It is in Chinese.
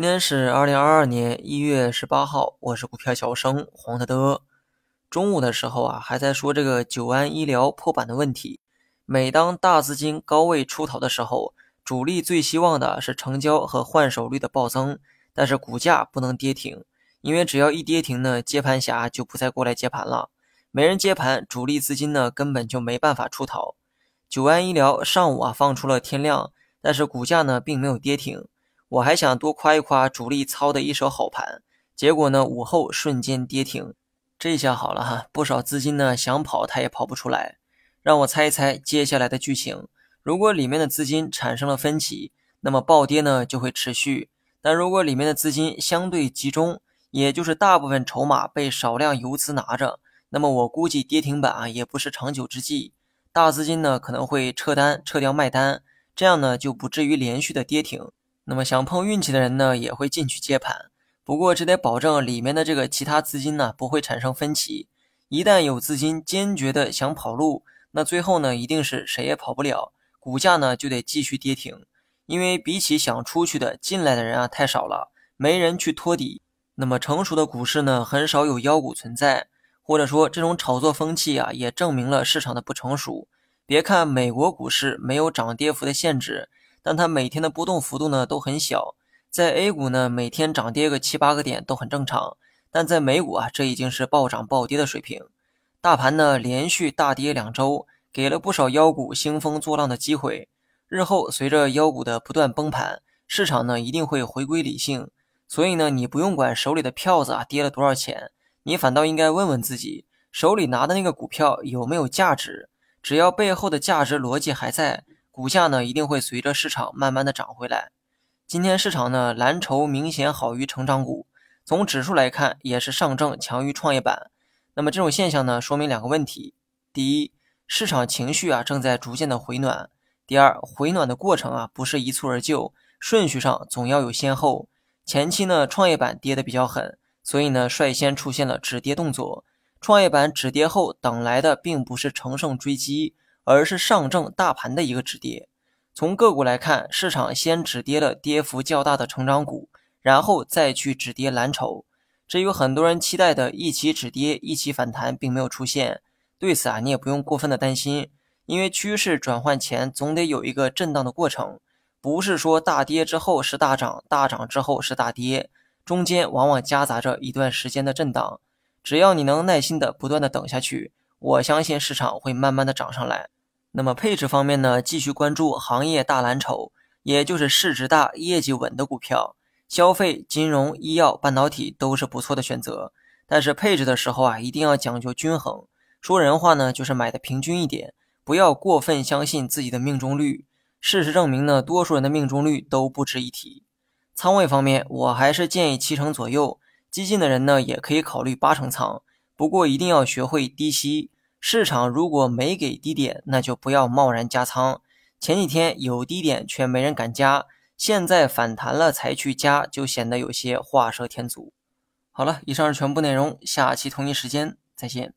今天是二零二二年一月十八号，我是股票小生黄德德。中午的时候啊，还在说这个九安医疗破板的问题。每当大资金高位出逃的时候，主力最希望的是成交和换手率的暴增，但是股价不能跌停，因为只要一跌停呢，接盘侠就不再过来接盘了。没人接盘，主力资金呢根本就没办法出逃。九安医疗上午啊放出了天量，但是股价呢并没有跌停。我还想多夸一夸主力操的一手好盘，结果呢午后瞬间跌停，这下好了哈，不少资金呢想跑它也跑不出来。让我猜一猜接下来的剧情，如果里面的资金产生了分歧，那么暴跌呢就会持续；但如果里面的资金相对集中，也就是大部分筹码被少量游资拿着，那么我估计跌停板啊也不是长久之计，大资金呢可能会撤单撤掉卖单，这样呢就不至于连续的跌停。那么想碰运气的人呢，也会进去接盘。不过这得保证里面的这个其他资金呢不会产生分歧。一旦有资金坚决的想跑路，那最后呢一定是谁也跑不了，股价呢就得继续跌停。因为比起想出去的，进来的人啊太少了，没人去托底。那么成熟的股市呢，很少有妖股存在，或者说这种炒作风气啊，也证明了市场的不成熟。别看美国股市没有涨跌幅的限制。但它每天的波动幅度呢都很小，在 A 股呢每天涨跌个七八个点都很正常，但在美股啊这已经是暴涨暴跌的水平。大盘呢连续大跌两周，给了不少妖股兴风作浪的机会。日后随着妖股的不断崩盘，市场呢一定会回归理性。所以呢你不用管手里的票子啊跌了多少钱，你反倒应该问问自己手里拿的那个股票有没有价值。只要背后的价值逻辑还在。股价呢一定会随着市场慢慢的涨回来。今天市场呢蓝筹明显好于成长股，从指数来看也是上证强于创业板。那么这种现象呢说明两个问题：第一，市场情绪啊正在逐渐的回暖；第二，回暖的过程啊不是一蹴而就，顺序上总要有先后。前期呢创业板跌的比较狠，所以呢率先出现了止跌动作。创业板止跌后等来的并不是乘胜追击。而是上证大盘的一个止跌。从个股来看，市场先止跌了跌幅较大的成长股，然后再去止跌蓝筹。至于很多人期待的一起止跌、一起反弹，并没有出现。对此啊，你也不用过分的担心，因为趋势转换前总得有一个震荡的过程，不是说大跌之后是大涨，大涨之后是大跌，中间往往夹杂着一段时间的震荡。只要你能耐心的不断的等下去，我相信市场会慢慢的涨上来。那么配置方面呢，继续关注行业大蓝筹，也就是市值大、业绩稳的股票，消费、金融、医药、半导体都是不错的选择。但是配置的时候啊，一定要讲究均衡。说人话呢，就是买的平均一点，不要过分相信自己的命中率。事实证明呢，多数人的命中率都不值一提。仓位方面，我还是建议七成左右，激进的人呢，也可以考虑八成仓，不过一定要学会低吸。市场如果没给低点，那就不要贸然加仓。前几天有低点却没人敢加，现在反弹了才去加，就显得有些画蛇添足。好了，以上是全部内容，下期同一时间再见。